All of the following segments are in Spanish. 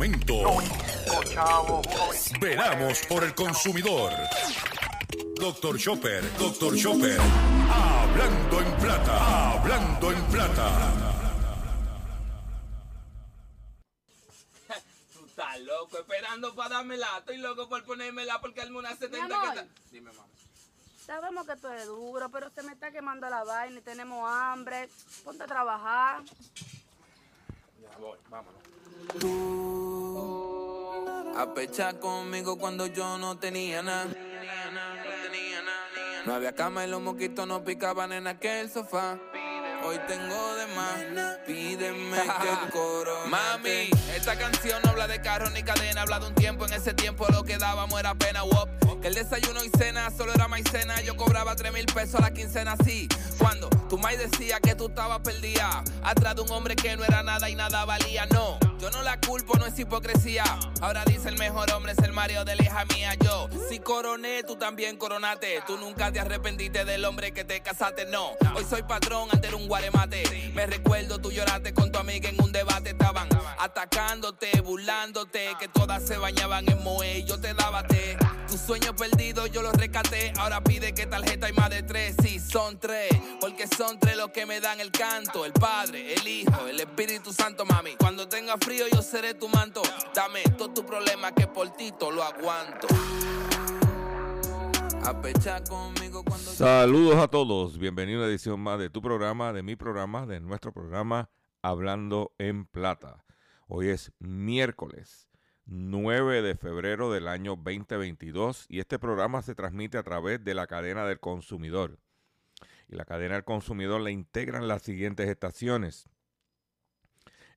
El momento. Veramos por el consumidor. Doctor Chopper, Doctor Chopper. Hablando en plata, hablando en plata. Tú estás loco esperando para dármela. Estoy loco por ponérmela porque al una 70 Mi amor. que está. Dime, mamá. Sabemos que esto es duro, pero se me está quemando la vaina y tenemos hambre. Ponte a trabajar. Ya voy, vámonos. A pechar conmigo cuando yo no tenía nada. No había cama y los moquitos no picaban en aquel sofá. Hoy tengo de más, pídeme que coro. Mami, esta canción no habla de carro ni cadena, habla de un tiempo. En ese tiempo lo que dábamos era pena, wop. Que el desayuno y cena solo era maicena. Yo cobraba 3 mil pesos a la quincena, así. Cuando tu mai decía que tú estabas perdida, atrás de un hombre que no era nada y nada valía, no. Yo no la culpo, no es hipocresía. Ahora dice el mejor hombre es el Mario de la hija mía. Yo, si coroné, tú también coronate. Tú nunca te arrepentiste del hombre que te casaste, no. Hoy soy patrón, antes era un guaremate. Me recuerdo, tú lloraste con tu amiga en un debate. Estaban atacándote, burlándote, que todas se bañaban en Moe y yo te daba té. Tus sueños perdidos yo los rescaté. Ahora pide que tarjeta hay más de tres. Sí, son tres. Porque son tres los que me dan el canto. El Padre, el Hijo, el Espíritu Santo, mami. Cuando tenga yo seré tu manto. Dame que por ti lo aguanto. Saludos a todos, bienvenido a una edición más de tu programa, de mi programa, de nuestro programa Hablando en Plata. Hoy es miércoles 9 de febrero del año 2022 y este programa se transmite a través de la cadena del consumidor. Y la cadena del consumidor la integran las siguientes estaciones.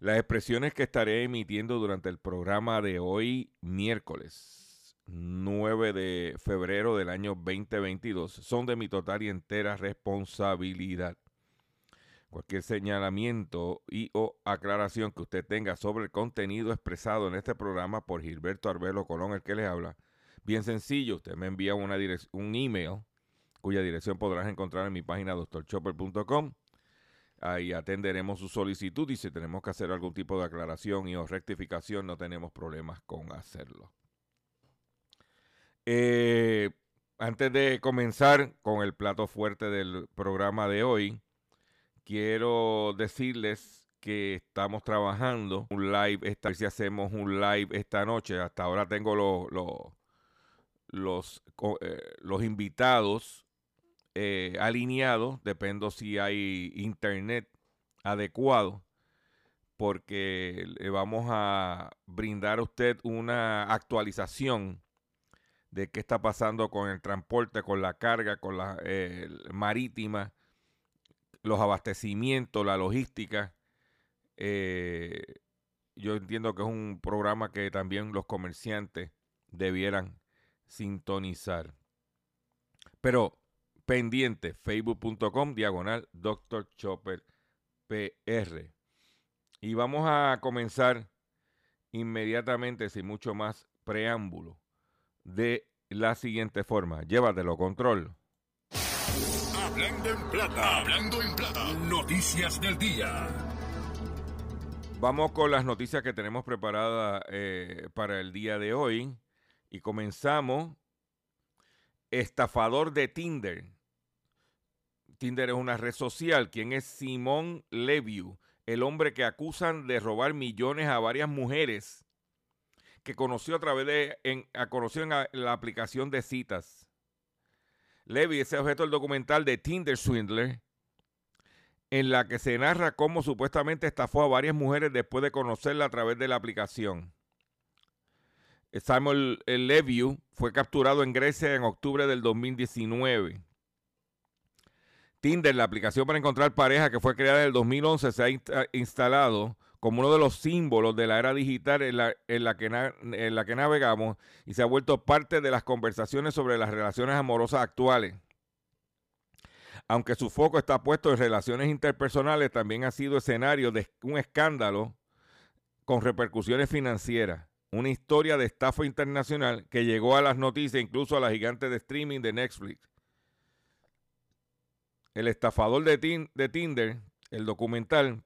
Las expresiones que estaré emitiendo durante el programa de hoy, miércoles, 9 de febrero del año 2022 son de mi total y entera responsabilidad. Cualquier señalamiento y o aclaración que usted tenga sobre el contenido expresado en este programa por Gilberto Arbelo Colón, el que les habla, bien sencillo, usted me envía una un email cuya dirección podrás encontrar en mi página doctorchopper.com. Ahí atenderemos su solicitud y si tenemos que hacer algún tipo de aclaración y o rectificación no tenemos problemas con hacerlo. Eh, antes de comenzar con el plato fuerte del programa de hoy, quiero decirles que estamos trabajando un live, esta, si hacemos un live esta noche. Hasta ahora tengo los, los, eh, los invitados eh, alineados, dependo si hay internet adecuado, porque le vamos a brindar a usted una actualización de qué está pasando con el transporte, con la carga, con la eh, marítima, los abastecimientos, la logística. Eh, yo entiendo que es un programa que también los comerciantes debieran sintonizar. Pero pendiente, facebook.com, diagonal, Dr. Chopper PR. Y vamos a comenzar inmediatamente, sin mucho más preámbulo de la siguiente forma. Llévatelo, control. Hablando en plata, hablando en plata. Noticias del día. Vamos con las noticias que tenemos preparadas eh, para el día de hoy. Y comenzamos. Estafador de Tinder. Tinder es una red social. ¿Quién es Simón Leviu? El hombre que acusan de robar millones a varias mujeres que conoció a través de, en, conoció en la aplicación de citas. Levy es objeto del documental de Tinder Swindler, en la que se narra cómo supuestamente estafó a varias mujeres después de conocerla a través de la aplicación. Simon Levy fue capturado en Grecia en octubre del 2019. Tinder, la aplicación para encontrar pareja que fue creada en el 2011, se ha instalado como uno de los símbolos de la era digital en la, que en la que navegamos y se ha vuelto parte de las conversaciones sobre las relaciones amorosas actuales. Aunque su foco está puesto en relaciones interpersonales, también ha sido escenario de un escándalo con repercusiones financieras. Una historia de estafa internacional que llegó a las noticias, incluso a la gigante de streaming de Netflix. El estafador de, de Tinder, el documental,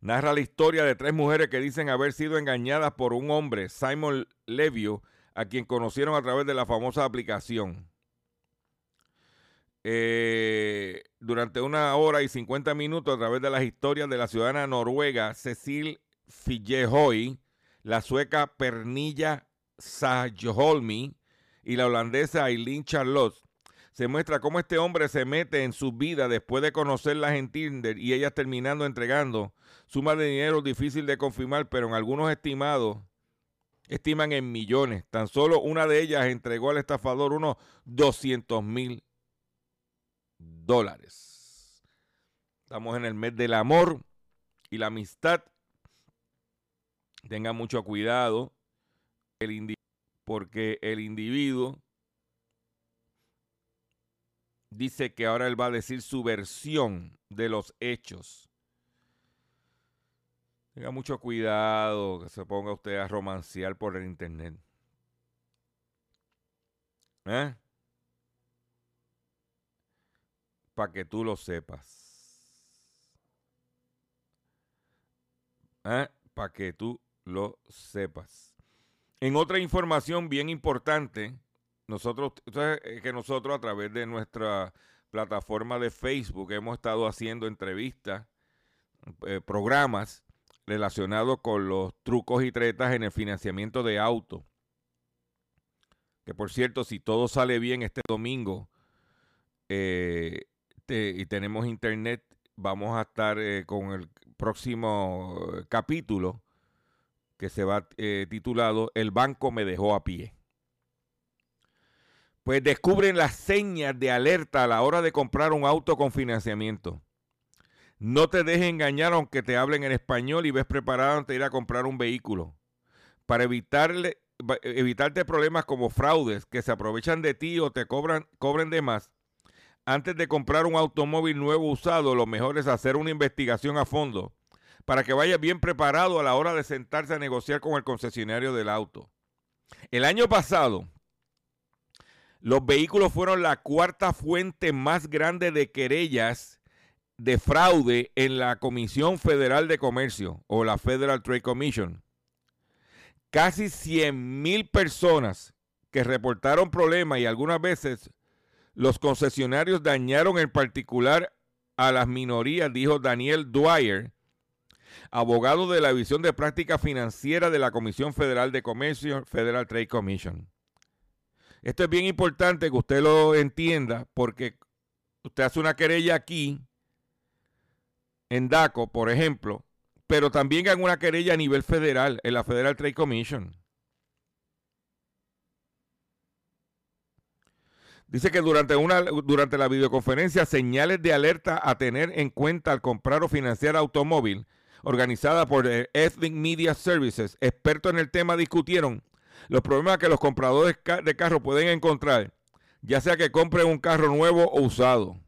narra la historia de tres mujeres que dicen haber sido engañadas por un hombre, Simon Levio, a quien conocieron a través de la famosa aplicación. Eh, durante una hora y 50 minutos a través de las historias de la ciudadana noruega Cecil Fillehoy, la sueca Pernilla Sajholmi y la holandesa Eileen Charlotte, se muestra cómo este hombre se mete en su vida después de conocerlas en Tinder y ellas terminando entregando sumas de dinero difícil de confirmar, pero en algunos estimados estiman en millones. Tan solo una de ellas entregó al estafador unos 200 mil dólares. Estamos en el mes del amor y la amistad. Tenga mucho cuidado porque el individuo dice que ahora él va a decir su versión de los hechos. Tenga mucho cuidado que se ponga usted a romancear por el internet. ¿Eh? Para que tú lo sepas. ¿Eh? Para que tú lo sepas. En otra información bien importante, nosotros, que nosotros a través de nuestra plataforma de Facebook hemos estado haciendo entrevistas, eh, programas relacionados con los trucos y tretas en el financiamiento de autos. Que por cierto, si todo sale bien este domingo eh, y tenemos internet, vamos a estar eh, con el próximo capítulo que se va titulado El banco me dejó a pie pues descubren las señas de alerta a la hora de comprar un auto con financiamiento. No te dejes engañar aunque te hablen en español y ves preparado antes de ir a comprar un vehículo. Para evitarle, evitarte problemas como fraudes que se aprovechan de ti o te cobran, cobren de más, antes de comprar un automóvil nuevo usado, lo mejor es hacer una investigación a fondo para que vayas bien preparado a la hora de sentarse a negociar con el concesionario del auto. El año pasado, los vehículos fueron la cuarta fuente más grande de querellas de fraude en la Comisión Federal de Comercio o la Federal Trade Commission. Casi 100 mil personas que reportaron problemas y algunas veces los concesionarios dañaron en particular a las minorías, dijo Daniel Dwyer, abogado de la División de Práctica Financiera de la Comisión Federal de Comercio, Federal Trade Commission. Esto es bien importante que usted lo entienda porque usted hace una querella aquí, en DACO, por ejemplo, pero también haga una querella a nivel federal, en la Federal Trade Commission. Dice que durante, una, durante la videoconferencia, señales de alerta a tener en cuenta al comprar o financiar automóvil, organizada por Ethnic Media Services, expertos en el tema discutieron los problemas que los compradores de carros pueden encontrar, ya sea que compren un carro nuevo o usado.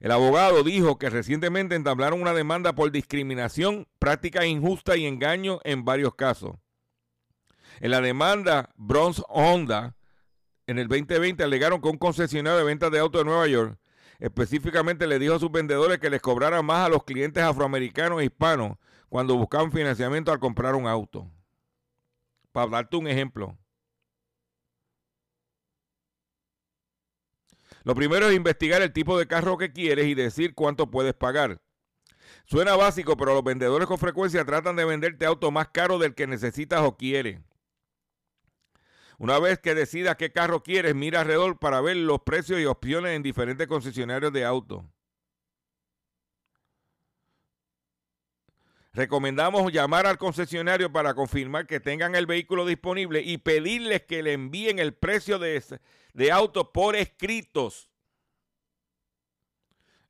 El abogado dijo que recientemente entablaron una demanda por discriminación, práctica injusta y engaño en varios casos. En la demanda, Bronze Honda en el 2020 alegaron que un concesionario de ventas de autos de Nueva York específicamente le dijo a sus vendedores que les cobraran más a los clientes afroamericanos e hispanos cuando buscaban financiamiento al comprar un auto. Para darte un ejemplo. Lo primero es investigar el tipo de carro que quieres y decir cuánto puedes pagar. Suena básico, pero los vendedores con frecuencia tratan de venderte auto más caro del que necesitas o quieres. Una vez que decidas qué carro quieres, mira alrededor para ver los precios y opciones en diferentes concesionarios de autos. Recomendamos llamar al concesionario para confirmar que tengan el vehículo disponible y pedirles que le envíen el precio de, de auto por escritos.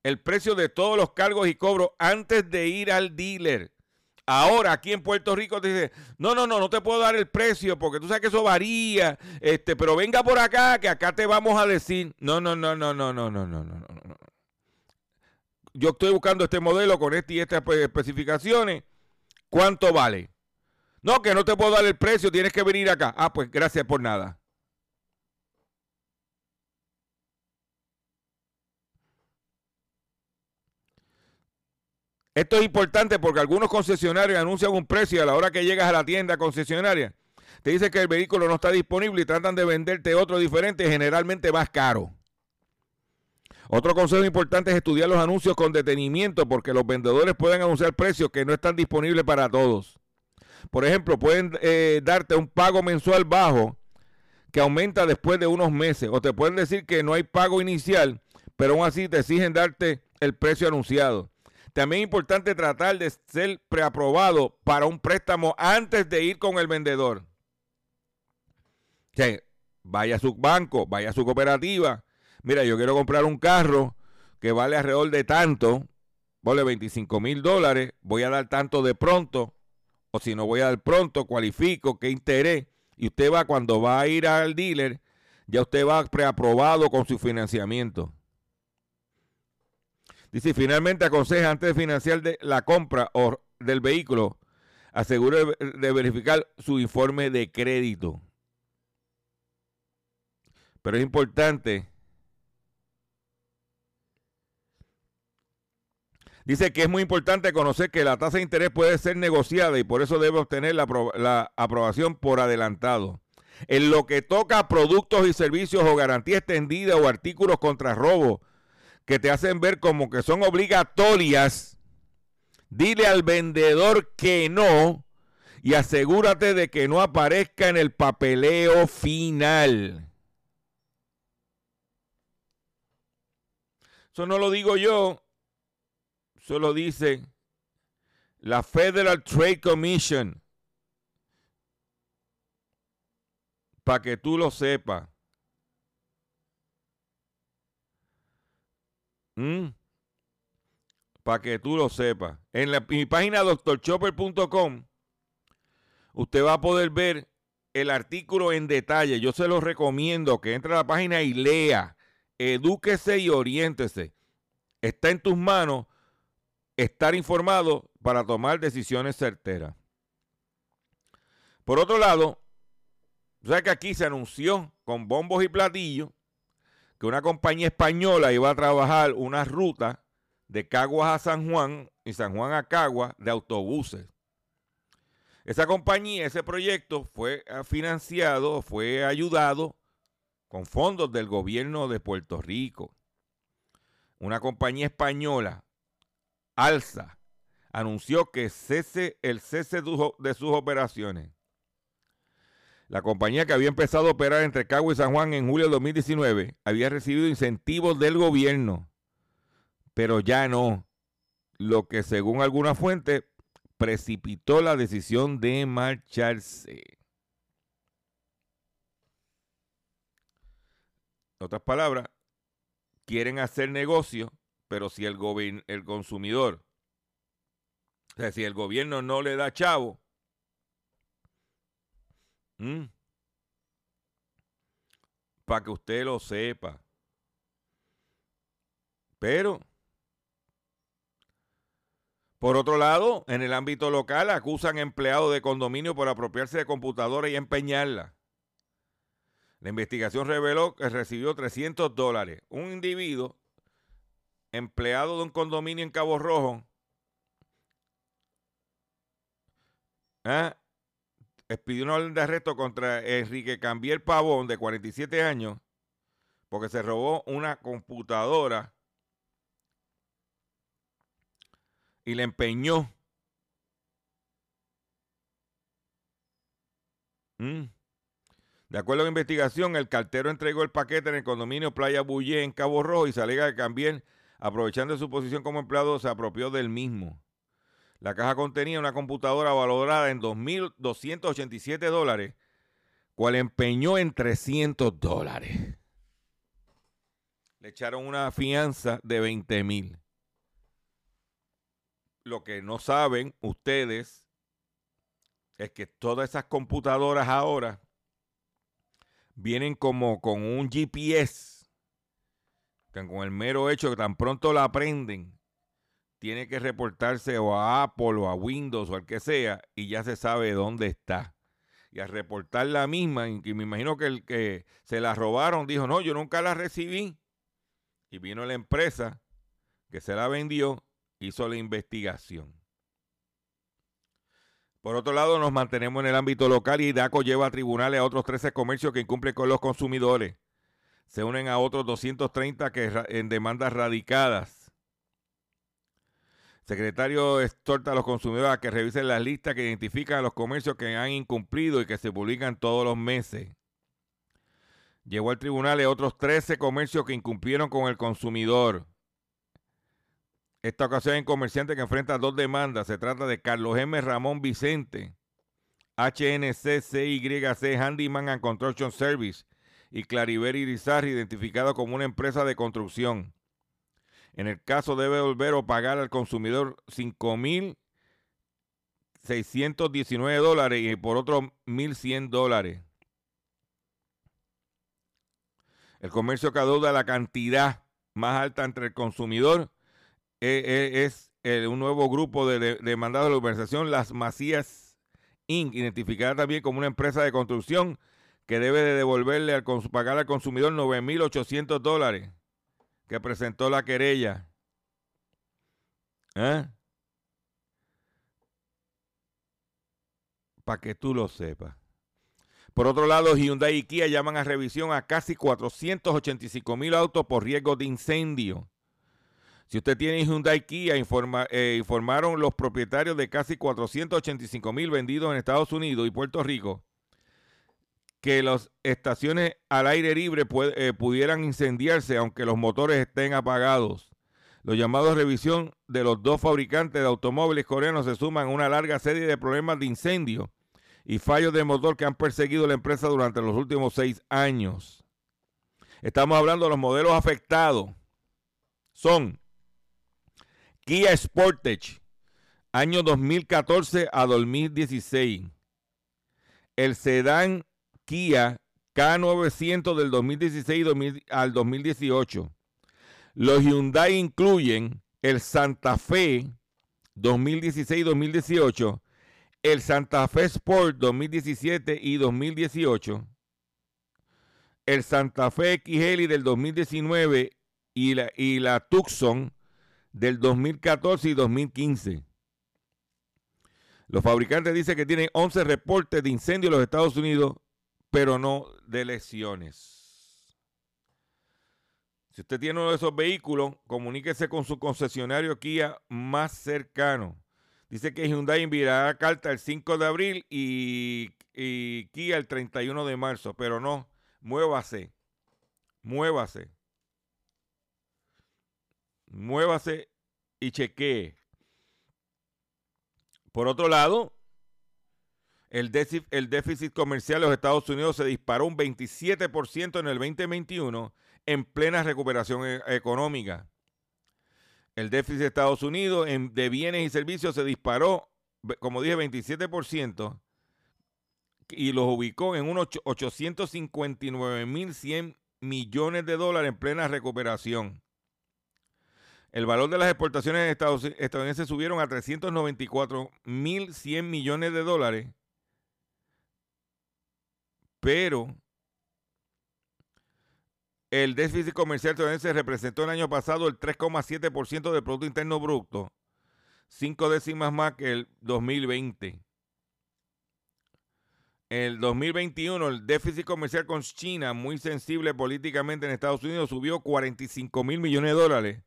El precio de todos los cargos y cobros antes de ir al dealer. Ahora aquí en Puerto Rico te dice, no, no, no, no te puedo dar el precio porque tú sabes que eso varía, este, pero venga por acá que acá te vamos a decir, no, no, no, no, no, no, no, no, no, no. Yo estoy buscando este modelo con este y estas especificaciones. ¿Cuánto vale? No, que no te puedo dar el precio, tienes que venir acá. Ah, pues gracias por nada. Esto es importante porque algunos concesionarios anuncian un precio y a la hora que llegas a la tienda concesionaria te dice que el vehículo no está disponible y tratan de venderte otro diferente, generalmente más caro. Otro consejo importante es estudiar los anuncios con detenimiento porque los vendedores pueden anunciar precios que no están disponibles para todos. Por ejemplo, pueden eh, darte un pago mensual bajo que aumenta después de unos meses o te pueden decir que no hay pago inicial, pero aún así te exigen darte el precio anunciado. También es importante tratar de ser preaprobado para un préstamo antes de ir con el vendedor. Vaya a su banco, vaya a su cooperativa. Mira, yo quiero comprar un carro que vale alrededor de tanto, vale 25 mil dólares, voy a dar tanto de pronto, o si no voy a dar pronto, cualifico, qué interés. Y usted va, cuando va a ir al dealer, ya usted va preaprobado con su financiamiento. Dice, finalmente aconseja antes de financiar la compra o del vehículo, asegure de verificar su informe de crédito. Pero es importante. Dice que es muy importante conocer que la tasa de interés puede ser negociada y por eso debe obtener la, la aprobación por adelantado. En lo que toca a productos y servicios o garantía extendida o artículos contra robo, que te hacen ver como que son obligatorias, dile al vendedor que no y asegúrate de que no aparezca en el papeleo final. Eso no lo digo yo, eso lo dice la Federal Trade Commission. Para que tú lo sepas. Para que tú lo sepas. En, la, mi página doctorchopper.com, usted va a poder ver el artículo en detalle. Yo se lo recomiendo que entre a la página y lea, edúquese y oriéntese. Está en tus manos estar informado para tomar decisiones certeras. Por otro lado, ¿sabes que aquí se anunció con bombos y platillos que una compañía española iba a trabajar una ruta de Caguas a San Juan y San Juan a Caguas de autobuses. Esa compañía, ese proyecto fue financiado, fue ayudado con fondos del gobierno de Puerto Rico. Una compañía española, Alza, anunció que cese el cese de sus operaciones. La compañía que había empezado a operar entre Cagua y San Juan en julio de 2019 había recibido incentivos del gobierno, pero ya no, lo que según alguna fuente precipitó la decisión de marcharse. En otras palabras, quieren hacer negocio, pero si el, el consumidor, o sea, si el gobierno no le da chavo. Para que usted lo sepa. Pero, por otro lado, en el ámbito local acusan empleados de condominio por apropiarse de computadoras y empeñarla. La investigación reveló que recibió 300 dólares. Un individuo, empleado de un condominio en Cabo Rojo, ¿ah? expidió una orden de arresto contra Enrique Cambier Pavón, de 47 años, porque se robó una computadora y le empeñó. Mm. De acuerdo a la investigación, el cartero entregó el paquete en el condominio Playa Bullé en Cabo Rojo y se alega que también, aprovechando su posición como empleado, se apropió del mismo. La caja contenía una computadora valorada en 2.287 dólares, cual empeñó en 300 dólares. Le echaron una fianza de 20 mil. Lo que no saben ustedes es que todas esas computadoras ahora vienen como con un GPS, que con el mero hecho que tan pronto la aprenden, tiene que reportarse o a Apple o a Windows o al que sea y ya se sabe dónde está. Y al reportar la misma, y me imagino que el que se la robaron dijo, no, yo nunca la recibí. Y vino la empresa que se la vendió, hizo la investigación. Por otro lado, nos mantenemos en el ámbito local y DACO lleva a tribunales a otros 13 comercios que incumplen con los consumidores. Se unen a otros 230 que en demandas radicadas. secretario exhorta a los consumidores a que revisen las listas que identifican a los comercios que han incumplido y que se publican todos los meses. Llevó al tribunal otros 13 comercios que incumplieron con el consumidor. Esta ocasión hay un comerciante que enfrenta dos demandas. Se trata de Carlos M. Ramón Vicente, HNC CYC Handyman and Construction Service y Clariver Irizarry, identificado como una empresa de construcción. En el caso debe devolver o pagar al consumidor 5.619 dólares y por otro 1.100 dólares. El comercio que adeuda la cantidad más alta entre el consumidor eh, eh, es un nuevo grupo de, demandados de la organización Las Macías Inc., identificada también como una empresa de construcción que debe de devolverle al pagar al consumidor 9.800 dólares que presentó la querella. ¿Eh? Para que tú lo sepas. Por otro lado, Hyundai y Kia llaman a revisión a casi 485 mil autos por riesgo de incendio. Si usted tiene Hyundai Kia, eh, informaron los propietarios de casi 485 mil vendidos en Estados Unidos y Puerto Rico que las estaciones al aire libre eh, pudieran incendiarse aunque los motores estén apagados. Los llamados revisión de los dos fabricantes de automóviles coreanos se suman a una larga serie de problemas de incendio y fallos de motor que han perseguido la empresa durante los últimos seis años. Estamos hablando de los modelos afectados. Son Kia Sportage, año 2014 a 2016. El sedán Kia K900 del 2016 al 2018. Los Hyundai incluyen el Santa Fe 2016-2018, el Santa Fe Sport 2017 y 2018, el Santa Fe XL del 2019 y la, y la Tucson del 2014 y 2015. Los fabricantes dicen que tienen 11 reportes de incendio en los Estados Unidos, pero no de lesiones. Si usted tiene uno de esos vehículos, comuníquese con su concesionario Kia más cercano. Dice que Hyundai enviará carta el 5 de abril y, y Kia el 31 de marzo, pero no, muévase, muévase muévase y chequee. Por otro lado, el déficit, comercial de los Estados Unidos se disparó un 27% en el 2021 en plena recuperación e, económica. El déficit de Estados Unidos de bienes y servicios se disparó, como dije, 27% y los ubicó en unos 859.100 millones de dólares en plena recuperación. El valor de las exportaciones estadounidenses subieron a 394.100 millones de dólares, pero el déficit comercial estadounidense representó el año pasado el 3,7% del Producto Interno Bruto, cinco décimas más que el 2020. El 2021, el déficit comercial con China, muy sensible políticamente en Estados Unidos, subió 45 mil millones de dólares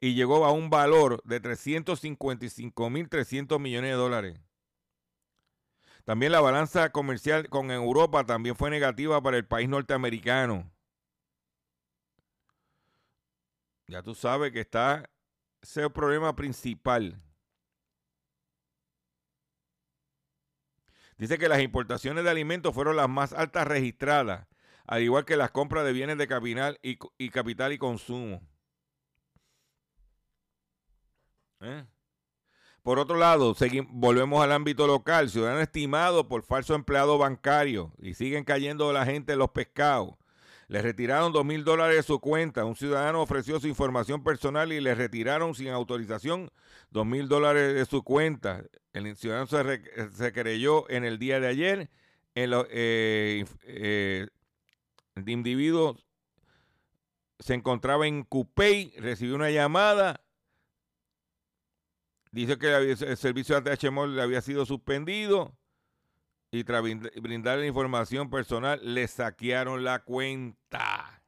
y llegó a un valor de 355.300 millones de dólares. También la balanza comercial con Europa también fue negativa para el país norteamericano. Ya tú sabes que está ese es el problema principal. Dice que las importaciones de alimentos fueron las más altas registradas, al igual que las compras de bienes de capital y, capital y consumo. ¿Eh? Por otro lado, volvemos al ámbito local. Ciudadano estimado por falso empleado bancario y siguen cayendo la gente en los pescados. Le retiraron dos mil dólares de su cuenta. Un ciudadano ofreció su información personal y le retiraron sin autorización dos mil dólares de su cuenta. El ciudadano se, creyó en el día de ayer. En lo, eh, eh, el individuo se encontraba en Cupey, recibió una llamada Dice que el servicio de le había sido suspendido y tras brindarle información personal le saquearon la cuenta.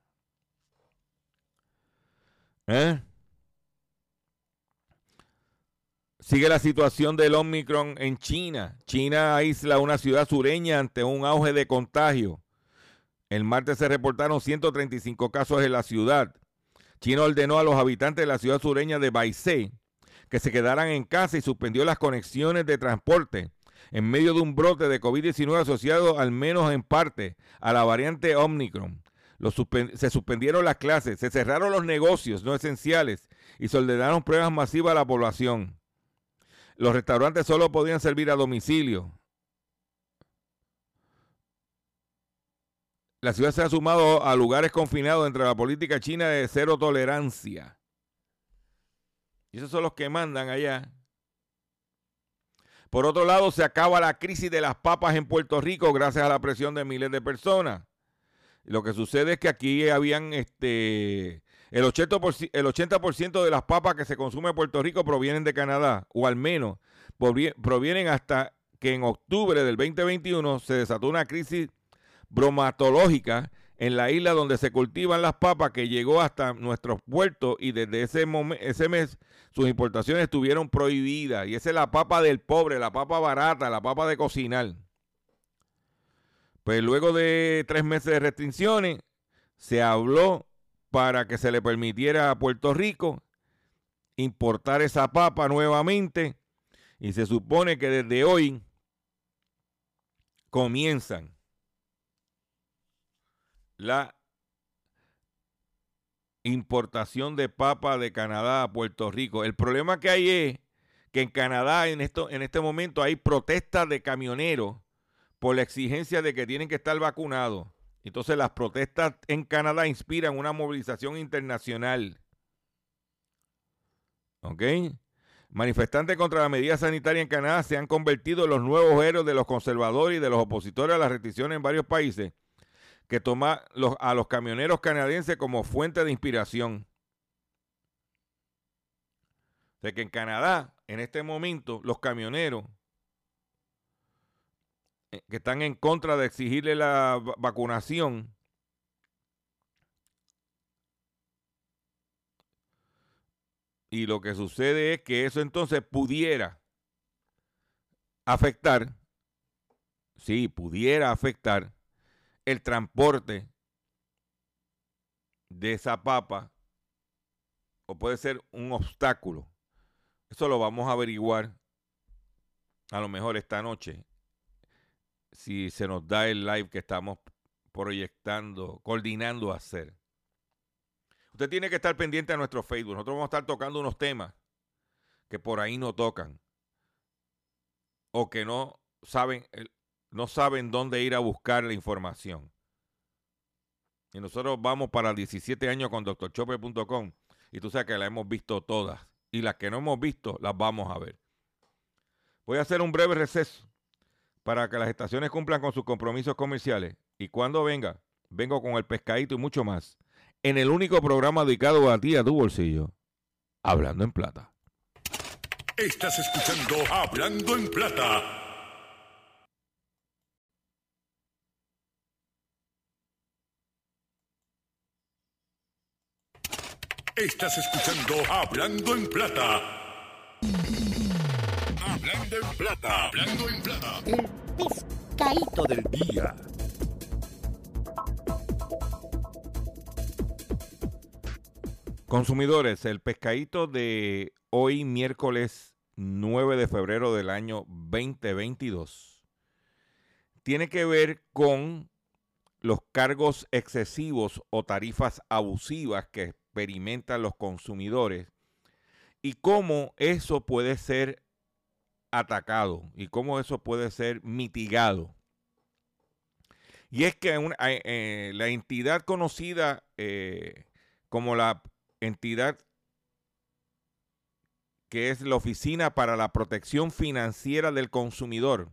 ¿Eh? Sigue la situación del Omicron en China. China aísla una ciudad sureña ante un auge de contagio. El martes se reportaron 135 casos en la ciudad. China ordenó a los habitantes de la ciudad sureña de Baisei que se quedaran en casa y suspendió las conexiones de transporte en medio de un brote de COVID-19 asociado al menos en parte a la variante Omicron. se suspendieron las clases, se cerraron los negocios no esenciales y se ordenaron pruebas masivas a la población. Los restaurantes solo podían servir a domicilio. La ciudad se ha sumado a lugares confinados entre la política china de cero tolerancia. Y esos son los que mandan allá. Por otro lado, se acaba la crisis de las papas en Puerto Rico gracias a la presión de miles de personas. Lo que sucede es que aquí habían este el 80%, el 80 de las papas que se consumen en Puerto Rico provienen de Canadá, o al menos provienen hasta que en octubre del 2021 se desató una crisis bromatológica en la isla donde se cultivan las papas que llegó hasta nuestros puertos y desde ese, mes sus importaciones estuvieron prohibidas. Y esa es la papa del pobre, la papa barata, la papa de cocinar. Pues luego de tres meses de restricciones, se habló para que se le permitiera a Puerto Rico importar esa papa nuevamente. Y se supone que desde hoy comienzan la importación de papa de Canadá a Puerto Rico. El problema que hay es que en Canadá en, esto, en este momento hay protestas de camioneros por la exigencia de que tienen que estar vacunados. Entonces las protestas en Canadá inspiran una movilización internacional. ¿Ok? Manifestantes contra la medida sanitaria en Canadá se han convertido en los nuevos héroes de los conservadores y de los opositores a las restricciones en varios países que toma a los camioneros canadienses como fuente de inspiración. De que en Canadá, en este momento, los camioneros eh, que están en contra de exigirle la vacunación, y lo que sucede es que eso entonces pudiera afectar, sí, pudiera afectar el transporte de esa papa o puede ser un obstáculo. Eso lo vamos a averiguar a lo mejor esta noche si se nos da el live que estamos proyectando, coordinando hacer. Usted tiene que estar pendiente a nuestro Facebook. Nosotros vamos a estar tocando unos temas que por ahí no tocan o que no saben no saben dónde ir a buscar la información. Y nosotros vamos para 17 años con drchopper.com y tú sabes que las hemos visto todas. Y las que no hemos visto, las vamos a ver. Voy a hacer un breve receso para que las estaciones cumplan con sus compromisos comerciales. Y cuando venga, vengo con el pescadito y mucho más. En el único programa dedicado a ti, a tu bolsillo. Hablando en plata. Estás escuchando Hablando en plata Estás escuchando Hablando en Plata. Hablando en Plata. Hablando en Plata. El pescadito del día. Consumidores, el pescadito de hoy, miércoles 9 de febrero del año 2022, tiene que ver con los cargos excesivos o tarifas abusivas que experimentan los consumidores y cómo eso puede ser atacado y cómo eso puede ser mitigado. Y es que eh, la entidad conocida eh, como la entidad que es la Oficina para la Protección Financiera del Consumidor,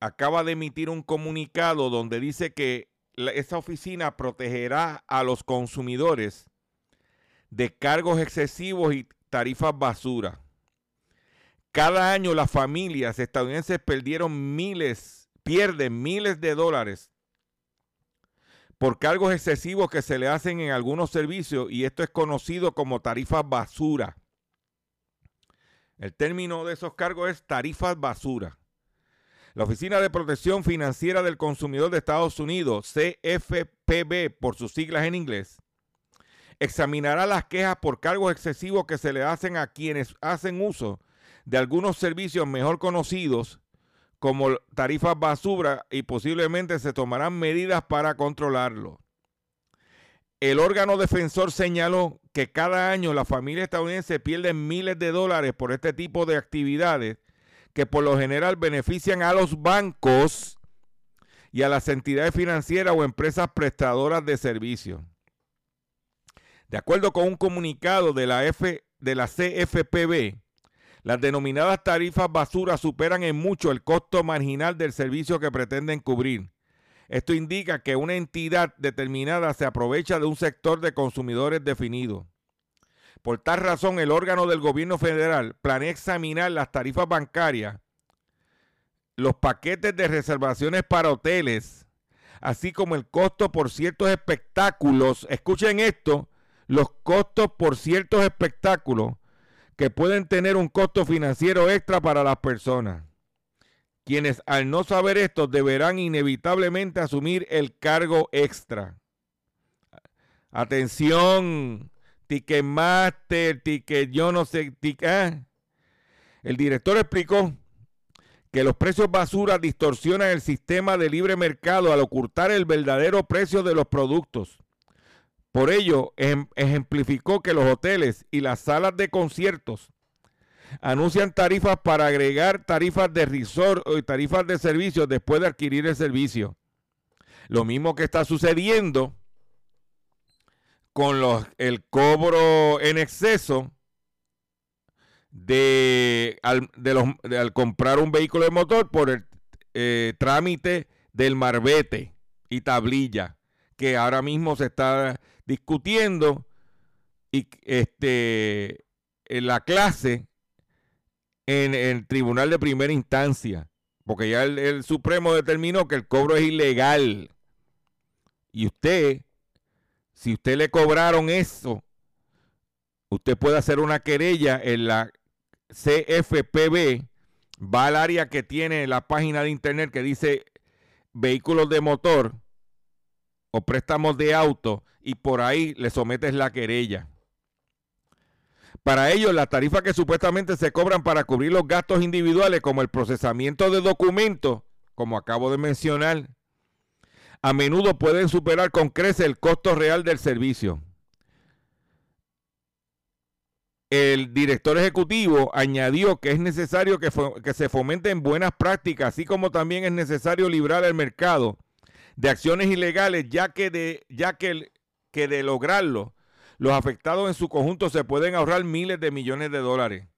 acaba de emitir un comunicado donde dice que esa oficina protegerá a los consumidores de cargos excesivos y tarifas basura. Cada año las familias estadounidenses perdieron miles, pierden miles de dólares por cargos excesivos que se le hacen en algunos servicios y esto es conocido como tarifas basura. El término de esos cargos es tarifas basura. La Oficina de Protección Financiera del Consumidor de Estados Unidos, CFPB por sus siglas en inglés, examinará las quejas por cargos excesivos que se le hacen a quienes hacen uso de algunos servicios mejor conocidos como tarifas basura y posiblemente se tomarán medidas para controlarlo. El órgano defensor señaló que cada año la familia estadounidense pierde miles de dólares por este tipo de actividades que por lo general benefician a los bancos y a las entidades financieras o empresas prestadoras de servicios. De acuerdo con un comunicado de la, CFPB, las denominadas tarifas basura superan en mucho el costo marginal del servicio que pretenden cubrir. Esto indica que una entidad determinada se aprovecha de un sector de consumidores definido. Por tal razón, el órgano del gobierno federal planea examinar las tarifas bancarias, los paquetes de reservaciones para hoteles, así como el costo por ciertos espectáculos. Escuchen esto, los costos por ciertos espectáculos que pueden tener un costo financiero extra para las personas. Quienes al no saber esto deberán inevitablemente asumir el cargo extra. Atención, Ticketmaster, Ticket, yo no sé. ¿eh? El director explicó que los precios basura distorsionan el sistema de libre mercado al ocultar el verdadero precio de los productos. Por ello, em, ejemplificó que los hoteles y las salas de conciertos anuncian tarifas para agregar tarifas de resort y tarifas de servicio después de adquirir el servicio. Lo mismo que está sucediendo con los, el cobro en exceso de al, comprar un vehículo de motor por el eh, trámite del marbete y tablilla que ahora mismo se está discutiendo y este en la clase en, el tribunal de primera instancia, porque ya el, Supremo determinó que el cobro es ilegal. Y usted, si usted le cobraron eso, usted puede hacer una querella en la CFPB, va al área que tiene la página de internet que dice vehículos de motor o préstamos de auto y por ahí le sometes la querella. Para ello, las tarifas que supuestamente se cobran para cubrir los gastos individuales, como el procesamiento de documentos, como acabo de mencionar, a menudo pueden superar con creces el costo real del servicio. El director ejecutivo añadió que es necesario que, se fomenten buenas prácticas, así como también es necesario librar el mercado de acciones ilegales, ya que de lograrlo los afectados en su conjunto se pueden ahorrar miles de millones de dólares.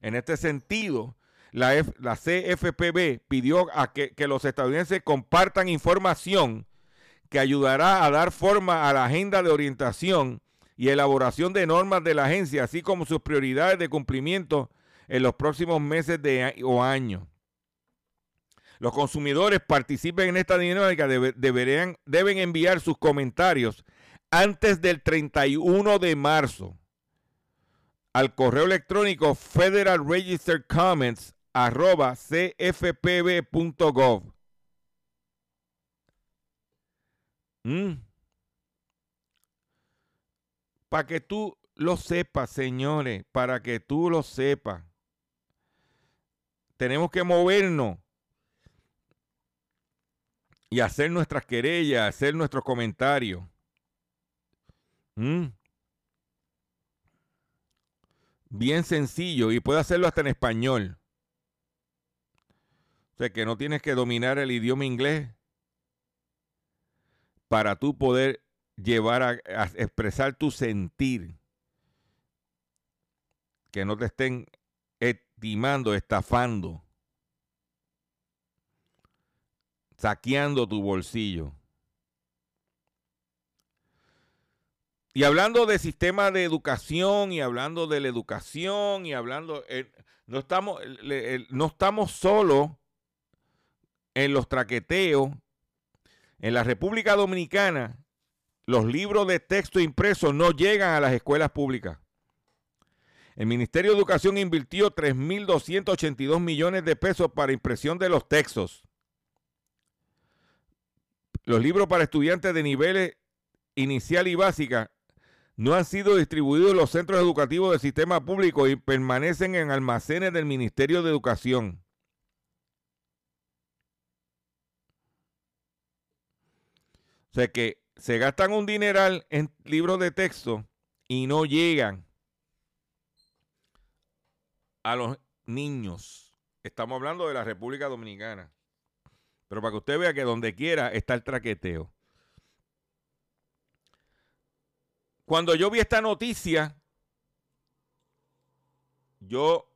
En este sentido, la, CFPB pidió a que, los estadounidenses compartan información que ayudará a dar forma a la agenda de orientación y elaboración de normas de la agencia, así como sus prioridades de cumplimiento en los próximos meses o años. Los consumidores participen en esta dinámica deberían, deben enviar sus comentarios antes del 31 de marzo al correo electrónico Federal Register Comments arroba cfpb.gov. Mm. Para que tú lo sepas, señores, para que tú lo sepas. Tenemos que movernos y hacer nuestras querellas, hacer nuestros comentarios. Mm. Bien sencillo y puede hacerlo hasta en español. O sea que no tienes que dominar el idioma inglés para tú poder llevar a, expresar tu sentir. Que no te estén estimando, estafando, saqueando tu bolsillo. Y hablando de sistema de educación y hablando de la educación y hablando, no estamos, eh, no estamos solo en los traqueteos. En la República Dominicana, los libros de texto impresos no llegan a las escuelas públicas. El Ministerio de Educación invirtió 3.282 millones de pesos para impresión de los textos. Los libros para estudiantes de niveles inicial y básica no han sido distribuidos en los centros educativos del sistema público y permanecen en almacenes del Ministerio de Educación. O sea que se gastan un dineral en libros de texto y no llegan a los niños. Estamos hablando de la República Dominicana. Pero para que usted vea que donde quiera está el traqueteo. Cuando yo vi esta noticia, yo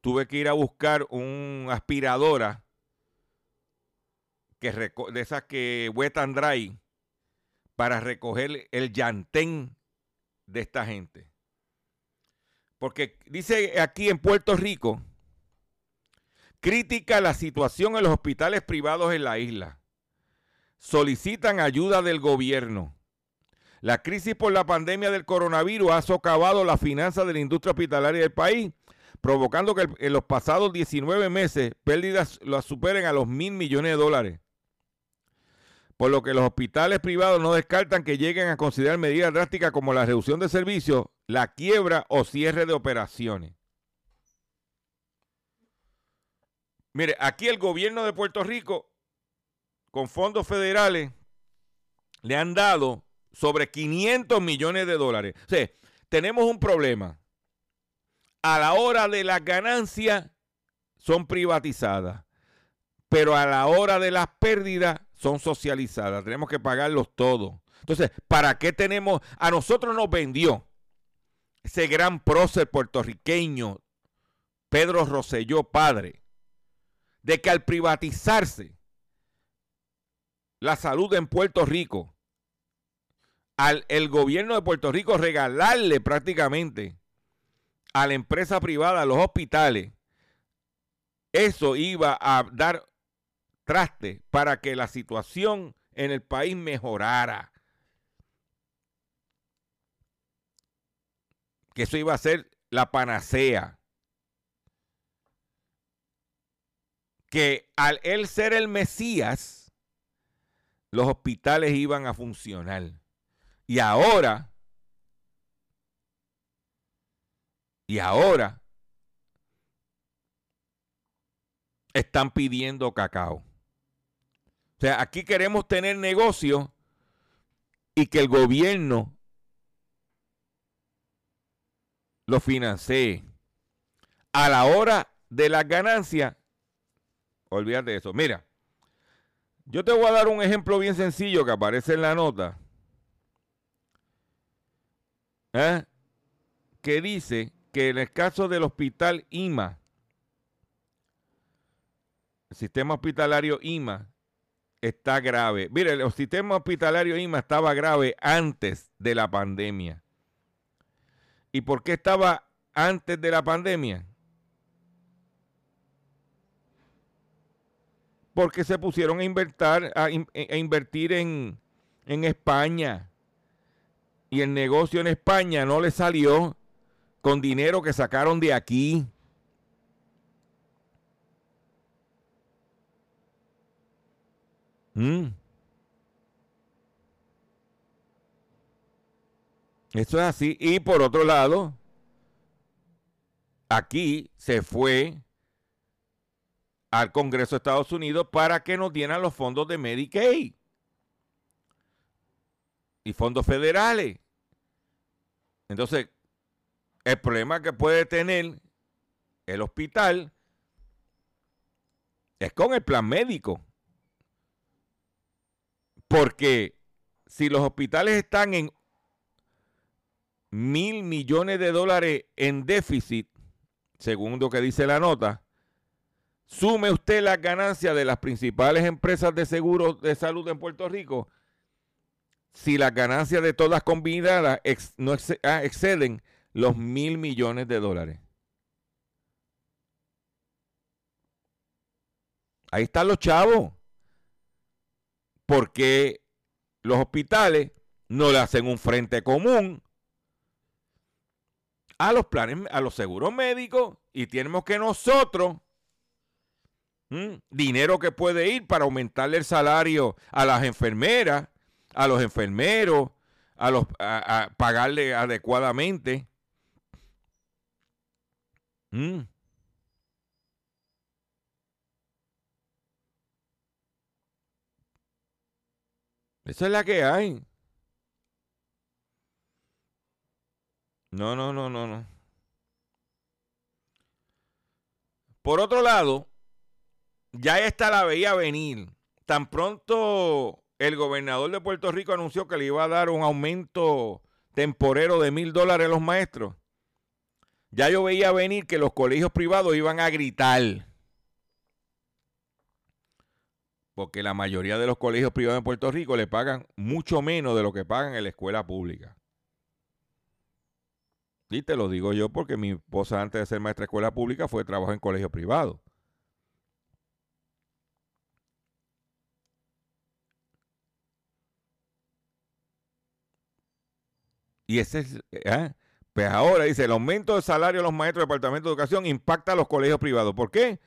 tuve que ir a buscar una aspiradora que de esas que wet and para recoger el llantén de esta gente. Porque dice aquí en Puerto Rico, crítica la situación en los hospitales privados en la isla. Solicitan ayuda del gobierno. La crisis por la pandemia del coronavirus ha socavado la finanza de la industria hospitalaria del país, provocando que en los pasados 19 meses pérdidas las superen a los mil millones de dólares. Por lo que los hospitales privados no descartan que lleguen a considerar medidas drásticas como la reducción de servicios, la quiebra o cierre de operaciones. Mire, aquí el gobierno de Puerto Rico, con fondos federales, le han dado sobre 500 millones de dólares. O sea, tenemos un problema. A la hora de las ganancias son privatizadas, pero a la hora de las pérdidas son socializadas. Tenemos que pagarlos todos. Entonces, ¿para qué tenemos? A nosotros nos vendió ese gran prócer puertorriqueño, Pedro Rosselló, padre, de que al privatizarse la salud en Puerto Rico, al el gobierno de Puerto Rico regalarle prácticamente a la empresa privada los hospitales, eso iba a dar traste para que la situación en el país mejorara. Que eso iba a ser la panacea. Que al él ser el Mesías, los hospitales iban a funcionar. Y ahora, y ahora, están pidiendo cacao. O sea, aquí queremos tener negocio y que el gobierno lo financie. A la hora de las ganancias, olvídate de eso. Mira, yo te voy a dar un ejemplo bien sencillo que aparece en la nota. ¿eh? que dice que en el caso del hospital IMA, el sistema hospitalario IMA, está grave. Mire, el sistema hospitalario IMA estaba grave antes de la pandemia. ¿Y por qué estaba antes de la pandemia? Porque se pusieron a invertir, a, invertir en España. Y el negocio en España no le salió con dinero que sacaron de aquí. Mm. Eso es así. Y por otro lado, aquí se fue al Congreso de Estados Unidos para que nos dieran los fondos de Medicaid y fondos federales. Entonces, el problema que puede tener el hospital es con el plan médico. Porque si los hospitales están en mil millones de dólares en déficit, según lo que dice la nota, sume usted las ganancias de las principales empresas de seguros de salud en Puerto Rico, si las ganancias de todas combinadas no ah, exceden los mil millones de dólares. Ahí están los chavos. Porque los hospitales no le hacen un frente común a los planes, a los seguros médicos y tenemos que nosotros, dinero que puede ir para aumentarle el salario a las enfermeras, a los enfermeros, a los a, pagarle adecuadamente. Esa es la que hay. No, no, no, no, no. Por otro lado, ya esta la veía venir. Tan pronto el gobernador de Puerto Rico anunció que le iba a dar un aumento temporero de mil dólares a los maestros. Ya yo veía venir que los colegios privados iban a gritar. Porque la mayoría de los colegios privados en Puerto Rico le pagan mucho menos de lo que pagan en la escuela pública. Y te lo digo yo porque mi esposa antes de ser maestra de escuela pública fue trabajo en colegio privado. Y ese es, ¿eh? pues ahora dice, el aumento de salario de los maestros del Departamento de Educación impacta a los colegios privados. ¿Por qué?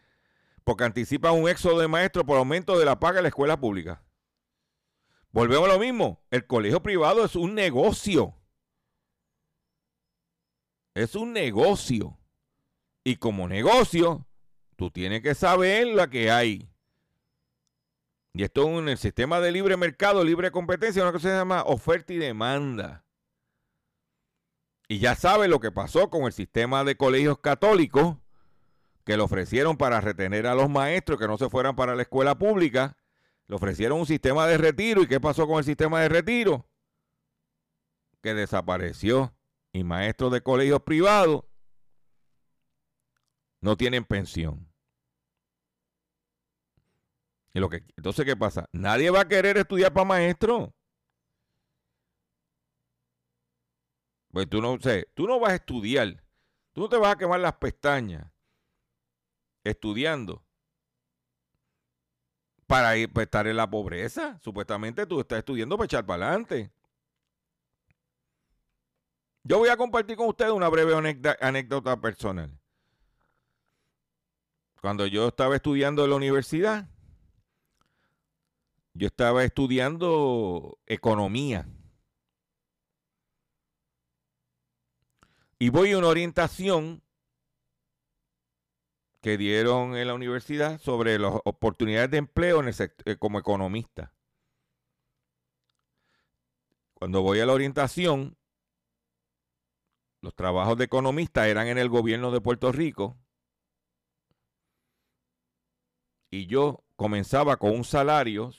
Porque anticipa un éxodo de maestros por aumento de la paga en la escuela pública. Volvemos a lo mismo, el colegio privado es un negocio. Es un negocio. Y como negocio, tú tienes que saber lo que hay. Y esto en el sistema de libre mercado, libre competencia, una cosa se llama oferta y demanda. Y ya sabes lo que pasó con el sistema de colegios católicos que le ofrecieron para retener a los maestros que no se fueran para la escuela pública. Le ofrecieron un sistema de retiro. ¿Y qué pasó con el sistema de retiro? Que desapareció y maestros de colegios privados no tienen pensión. Y lo que, entonces, ¿qué pasa? Nadie va a querer estudiar para maestro. Pues tú no sé, tú no vas a estudiar. Tú no te vas a quemar las pestañas estudiando para, para estar en la pobreza. Supuestamente tú estás estudiando para echar para adelante. Yo voy a compartir con ustedes una breve anécdota personal. Cuando yo estaba estudiando en la universidad, yo estaba estudiando economía. Y voy a una orientación que dieron en la universidad sobre las oportunidades de empleo eh, como economista. Cuando voy a la orientación, los trabajos de economista eran en el gobierno de Puerto Rico. Y yo comenzaba con un salario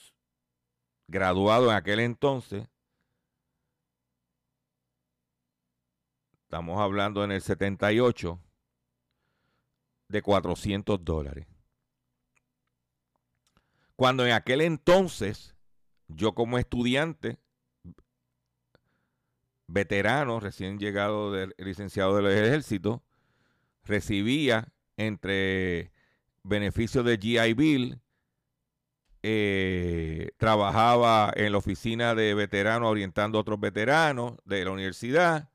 graduado en aquel entonces. Estamos hablando en el 78 de 400 dólares. Cuando en aquel entonces yo como estudiante veterano, recién llegado del licenciado del ejército, recibía entre beneficios de GI Bill eh, trabajaba en la oficina de veteranos orientando a otros veteranos de la universidad.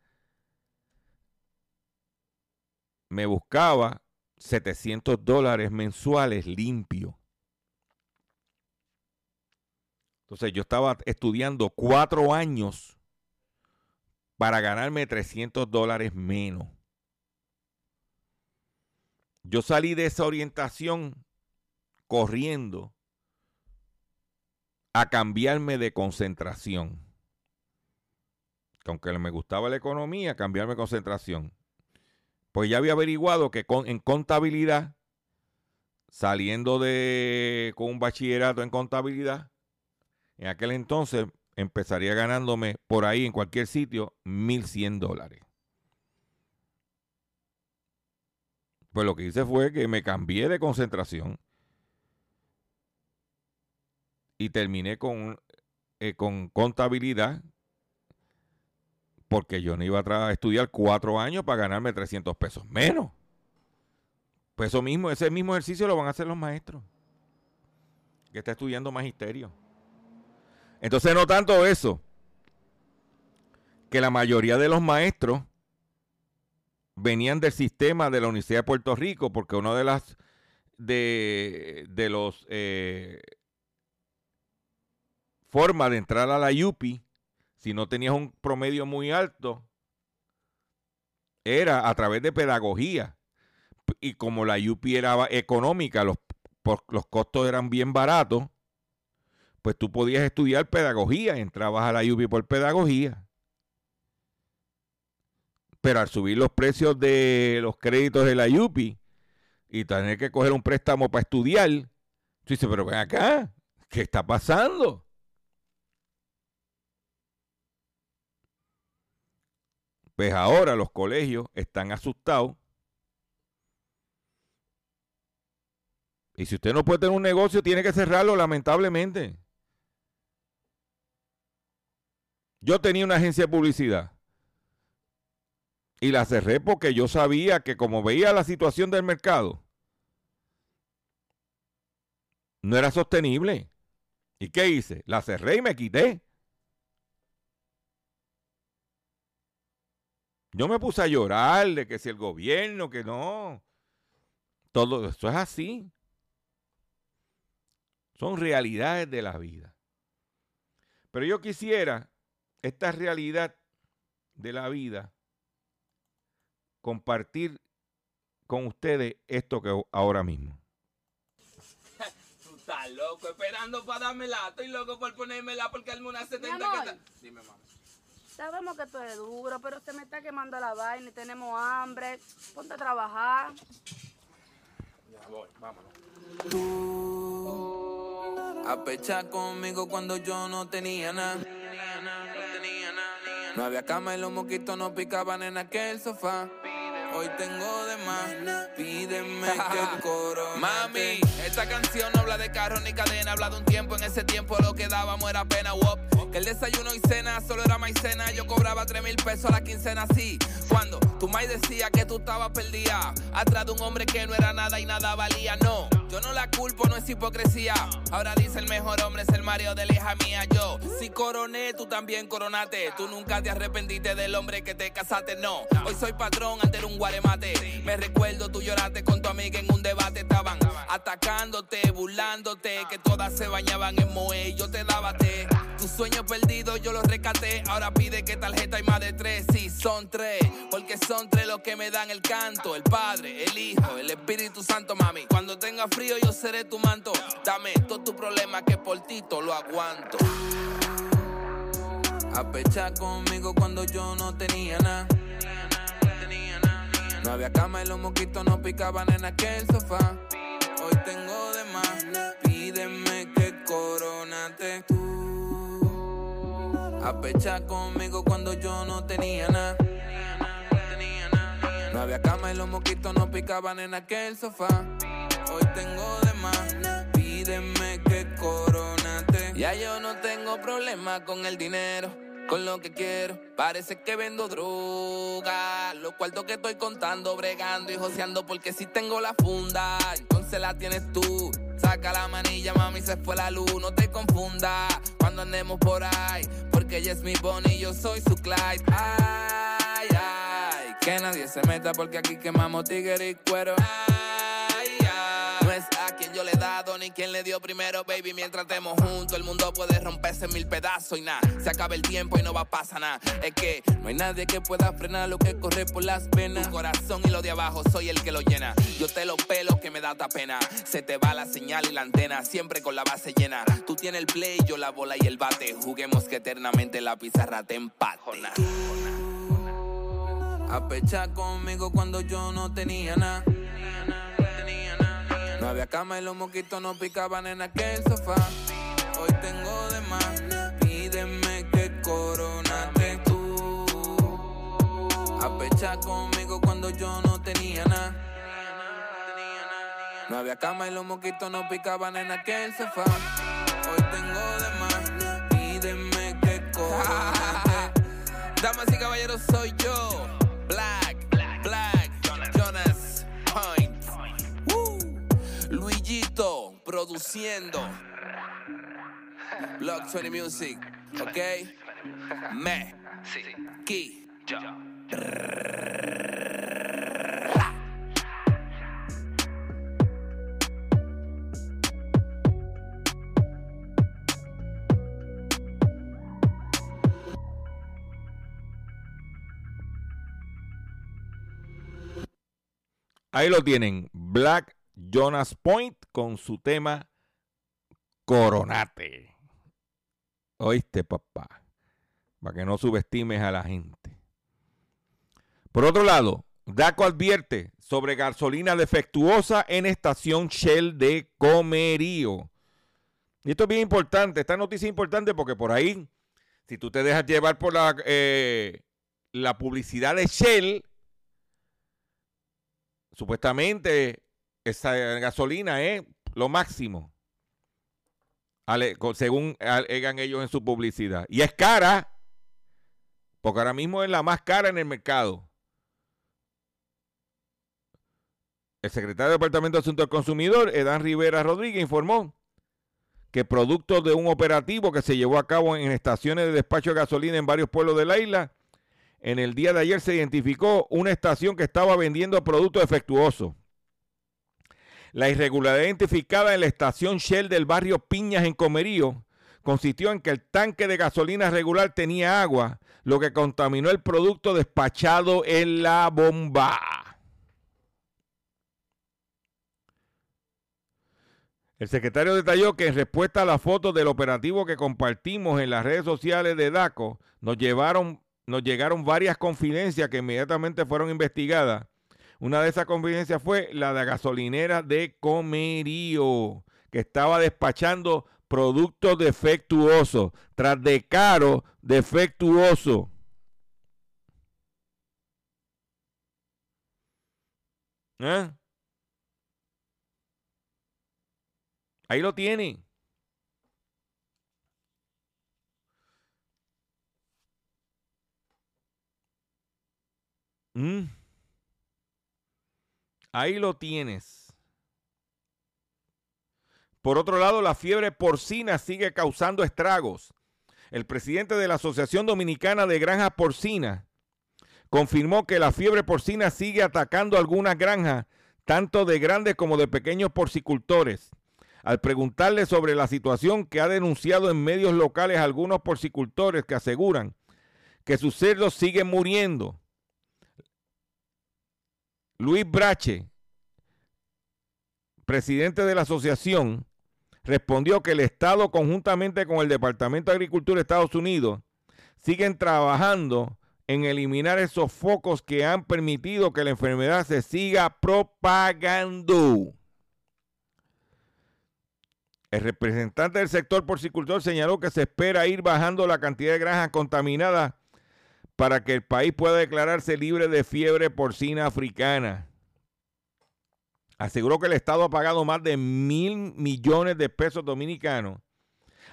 Me buscaba 700 dólares mensuales limpios. Entonces yo estaba estudiando cuatro años para ganarme 300 dólares menos. Yo salí de esa orientación corriendo a cambiarme de concentración. Que aunque me gustaba la economía, cambiarme de concentración. Pues ya había averiguado que en contabilidad, saliendo de con un bachillerato en contabilidad, en aquel entonces empezaría ganándome por ahí en cualquier sitio 1.100 dólares. Pues lo que hice fue que me cambié de concentración y terminé con, eh, con contabilidad porque yo no iba a estudiar cuatro años para ganarme 300 pesos menos. Pues eso mismo, ese mismo ejercicio lo van a hacer los maestros que está estudiando magisterio. Entonces no tanto eso, que la mayoría de los maestros venían del sistema de la Universidad de Puerto Rico, porque uno de las de, de los eh, formas de entrar a la UPI, si no tenías un promedio muy alto, era a través de pedagogía. Y como la UPI era económica, los, los costos eran bien baratos, pues tú podías estudiar pedagogía, entrabas a la UPI por pedagogía. Pero al subir los precios de los créditos de la UPI y tener que coger un préstamo para estudiar, tú dices, pero ven acá, ¿qué está pasando? Pues ahora los colegios están asustados. Y si usted no puede tener un negocio, tiene que cerrarlo, lamentablemente. Yo tenía una agencia de publicidad. Y la cerré porque yo sabía que como veía la situación del mercado, no era sostenible. ¿Y qué hice? La cerré y me quité. Yo me puse a llorar de que si el gobierno, que no. Todo eso es así. Son realidades de la vida. Pero yo quisiera esta realidad de la vida compartir con ustedes esto que ahora mismo. Tú estás loco esperando para dármela. Estoy loco por ponérmela porque al una 70 que Dime, mamá. Sabemos que tú eres duro, pero se me está quemando la vaina y tenemos hambre. Ponte a trabajar. Ya voy, vámonos. Tú a pechar conmigo cuando yo no tenía nada. No había cama y los moquitos no picaban en aquel sofá. Hoy tengo de más, pídeme que coro. Mami, esta canción no habla de carro ni cadena, habla de un tiempo. En ese tiempo lo que dábamos era pena, wop. Que el desayuno y cena solo era maicena. Yo cobraba 3 mil pesos a la quincena, así. Cuando tu mai decía que tú estabas perdida, atrás de un hombre que no era nada y nada valía, no. Yo no la culpo, no es hipocresía. Ahora dice el mejor hombre es el Mario de la hija mía. Yo, si coroné, tú también coronate. Tú nunca te arrepentiste del hombre que te casaste, no. Hoy soy patrón, ante un guaremate. Me recuerdo, tú lloraste con tu amiga en un debate. Estaban atacándote, burlándote, que todas se bañaban en Moe. Yo te daba té. Tus sueños perdidos yo los rescaté. Ahora pide que tarjeta hay más de tres. Sí, son tres. Porque son tres los que me dan el canto: el Padre, el Hijo, el Espíritu Santo, mami. Cuando tenga frío, yo seré tu manto. Dame todo tu problema que por ti lo aguanto. A pechar conmigo cuando yo no tenía nada. No había cama y los moquitos no picaban en aquel sofá. Hoy tengo de más, pídeme que coronate tú. A pechar conmigo cuando yo no tenía nada. No había cama y los moquitos no picaban en aquel sofá. Hoy tengo de más, pídeme que coronate. Ya yo no tengo problema con el dinero, con lo que quiero. Parece que vendo droga, los cuartos que estoy contando, bregando y joseando porque si tengo la funda, entonces la tienes tú. saca la manilla, mami, se fue la luz. No te confunda cuando andemos por ahí. Porque ella es mi Bonnie yo soy su Clyde. Ay, ay. Que nadie se meta porque aquí quemamos tigre y cuero. Ay. Yo le he dado ni quien le dio primero, baby. Mientras estemos juntos, el mundo puede romperse en mil pedazos y nada. Se acaba el tiempo y no va a pasar nada. Es que no hay nadie que pueda frenar lo que corre por las venas. Tu corazón y lo de abajo, soy el que lo llena. Yo te lo pelo que me da ta pena. Se te va la señal y la antena, siempre con la base llena. Tú tienes el play, yo la bola y el bate. Juguemos que eternamente la pizarra te empate. A pechar conmigo cuando yo no tenía nada. No había cama y los moquitos no picaban en aquel sofá. Hoy tengo de más. Pídeme que coronate tú. A pechar conmigo cuando yo no tenía nada. No había cama y los moquitos no picaban en aquel sofá. Hoy tengo de más. Pídeme que coronate. Damas y caballeros, soy yo. Black, Luigito produciendo. Block 20 Music, ok? Me, Ki. Ahí lo tienen, Black Jonas Point con su tema Coronate. Oíste, papá, para que no subestimes a la gente. Por otro lado, DACO advierte sobre gasolina defectuosa en estación Shell de Comerío. Y esto es bien importante, esta noticia es importante porque por ahí, si tú te dejas llevar por la, eh, la publicidad de Shell, supuestamente esa gasolina es lo máximo, según alegan ellos en su publicidad. Y es cara, porque ahora mismo es la más cara en el mercado. El secretario del Departamento de Asuntos del Consumidor, Edan Rivera Rodríguez, informó que producto de un operativo que se llevó a cabo en estaciones de despacho de gasolina en varios pueblos de la isla, en el día de ayer se identificó una estación que estaba vendiendo productos defectuosos. La irregularidad identificada en la estación Shell del barrio Piñas en Comerío consistió en que el tanque de gasolina regular tenía agua, lo que contaminó el producto despachado en la bomba. El secretario detalló que en respuesta a la foto del operativo que compartimos en las redes sociales de DACO, nos, llevaron, nos llegaron varias confidencias que inmediatamente fueron investigadas. Una de esas confidencias fue la de la gasolinera de Comerío, que estaba despachando productos defectuosos, tras de caro defectuoso. ¿Eh? Ahí lo tienen. Mm. Ahí lo tienes. Por otro lado, la fiebre porcina sigue causando estragos. El presidente de la Asociación Dominicana de Granjas Porcinas confirmó que la fiebre porcina sigue atacando algunas granjas, tanto de grandes como de pequeños porcicultores. Al preguntarle sobre la situación que ha denunciado en medios locales algunos porcicultores que aseguran que sus cerdos siguen muriendo, Luis Brache, presidente de la asociación, respondió que el Estado, conjuntamente con el Departamento de Agricultura de Estados Unidos, siguen trabajando en eliminar esos focos que han permitido que la enfermedad se siga propagando. El representante del sector porcicultor señaló que se espera ir bajando la cantidad de granjas contaminadas para que el país pueda declararse libre de fiebre porcina africana. Aseguró que el Estado ha pagado más de mil millones de pesos dominicanos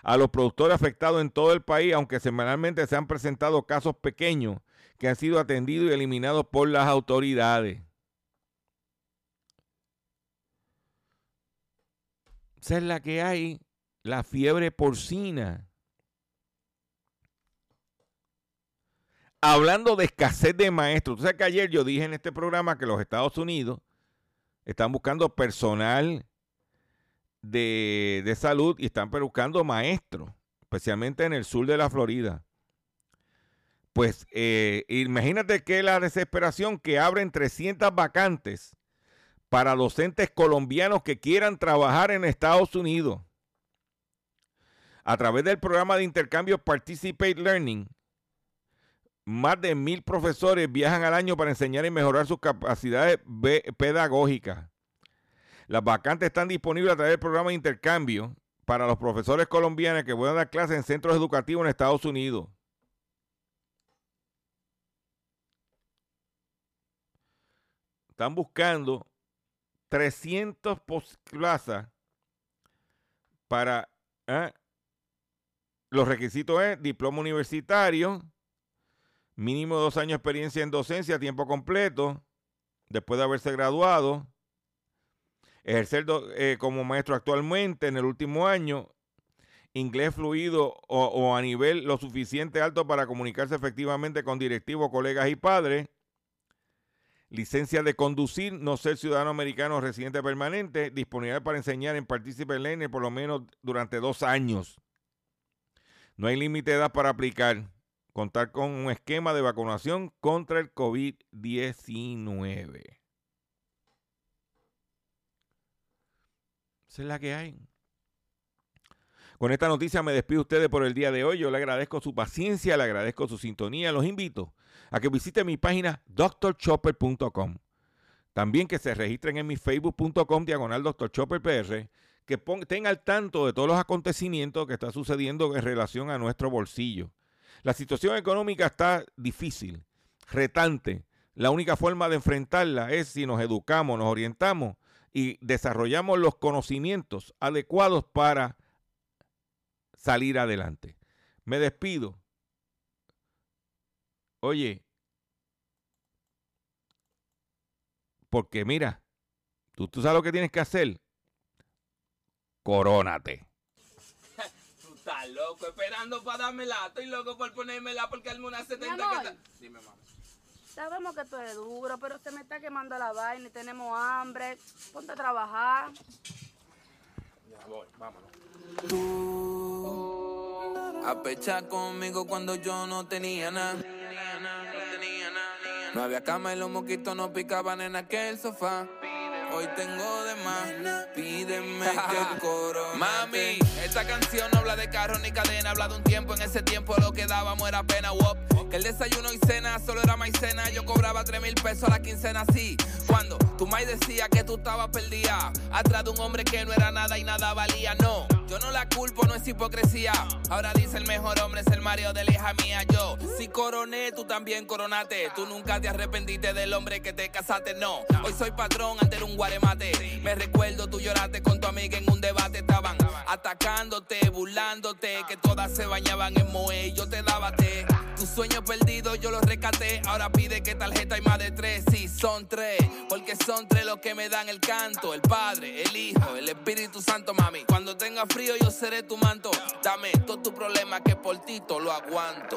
a los productores afectados en todo el país, aunque semanalmente se han presentado casos pequeños que han sido atendidos y eliminados por las autoridades. Esa es la que hay, la fiebre porcina. Hablando de escasez de maestros, tú sabes que ayer yo dije en este programa que los Estados Unidos están buscando personal de, de salud y están buscando maestros, especialmente en el sur de la Florida. Pues eh, imagínate que la desesperación que abren 300 vacantes para docentes colombianos que quieran trabajar en Estados Unidos. A través del programa de intercambio Participate Learning, más de mil profesores viajan al año para enseñar y mejorar sus capacidades pedagógicas. Las vacantes están disponibles a través del programa de intercambio para los profesores colombianos que puedan dar clases en centros educativos en Estados Unidos. Están buscando 300 plazas para... ¿eh? Los requisitos es diploma universitario, mínimo dos años de experiencia en docencia a tiempo completo, después de haberse graduado, ejercer eh, como maestro actualmente en el último año, inglés fluido o, a nivel lo suficiente alto para comunicarse efectivamente con directivos, colegas y padres, licencia de conducir, no ser ciudadano americano residente permanente, disponible para enseñar en Participant Learning por lo menos durante dos años. No hay límite de edad para aplicar contar con un esquema de vacunación contra el COVID-19. Esa es la que hay. Con esta noticia me despido ustedes por el día de hoy. Yo le agradezco su paciencia, le agradezco su sintonía. Los invito a que visiten mi página drchopper.com. También que se registren en mi facebook.com diagonal drchopperpr. Que estén al tanto de todos los acontecimientos que están sucediendo en relación a nuestro bolsillo. La situación económica está difícil, retante. La única forma de enfrentarla es si nos educamos, nos orientamos y desarrollamos los conocimientos adecuados para salir adelante. Me despido. Oye, porque mira, tú, tú sabes lo que tienes que hacer. Corónate estás loco esperando para dármela. Estoy loco por ponérmela porque al una 70 amor, que está... Dime, mamá. Sabemos que tú eres duro, pero se me está quemando la vaina y tenemos hambre. Ponte a trabajar. Ya voy, vámonos. Tú a pechar conmigo cuando yo no tenía nada. No había cama y los moquitos no picaban en aquel sofá. Hoy tengo de más, pídeme que coro. Mami, esta canción no habla de carro ni cadena, habla de un tiempo. En ese tiempo lo que dábamos era pena, wop. Que el desayuno y cena solo era maicena. Yo cobraba 3 mil pesos a la quincena, así. Cuando tu mai decía que tú estabas perdida, atrás de un hombre que no era nada y nada valía, no. Yo no la culpo, no es hipocresía. Ahora dice el mejor hombre es el Mario de la hija mía. Yo, si coroné, tú también coronate. Tú nunca te arrepentiste del hombre que te casaste, no. Hoy soy patrón ante un guaremate. Me recuerdo, tú lloraste con tu amiga en un debate. Estaban atacándote, burlándote, que todas se bañaban en moe. Yo te daba té. Tus sueños perdidos yo los rescaté. Ahora pide que tarjeta hay más de tres. Sí, son tres. Porque son tres los que me dan el canto: el Padre, el Hijo, el Espíritu Santo, mami. Cuando tenga frío, yo seré tu manto. Dame todo tu problema que por ti lo aguanto.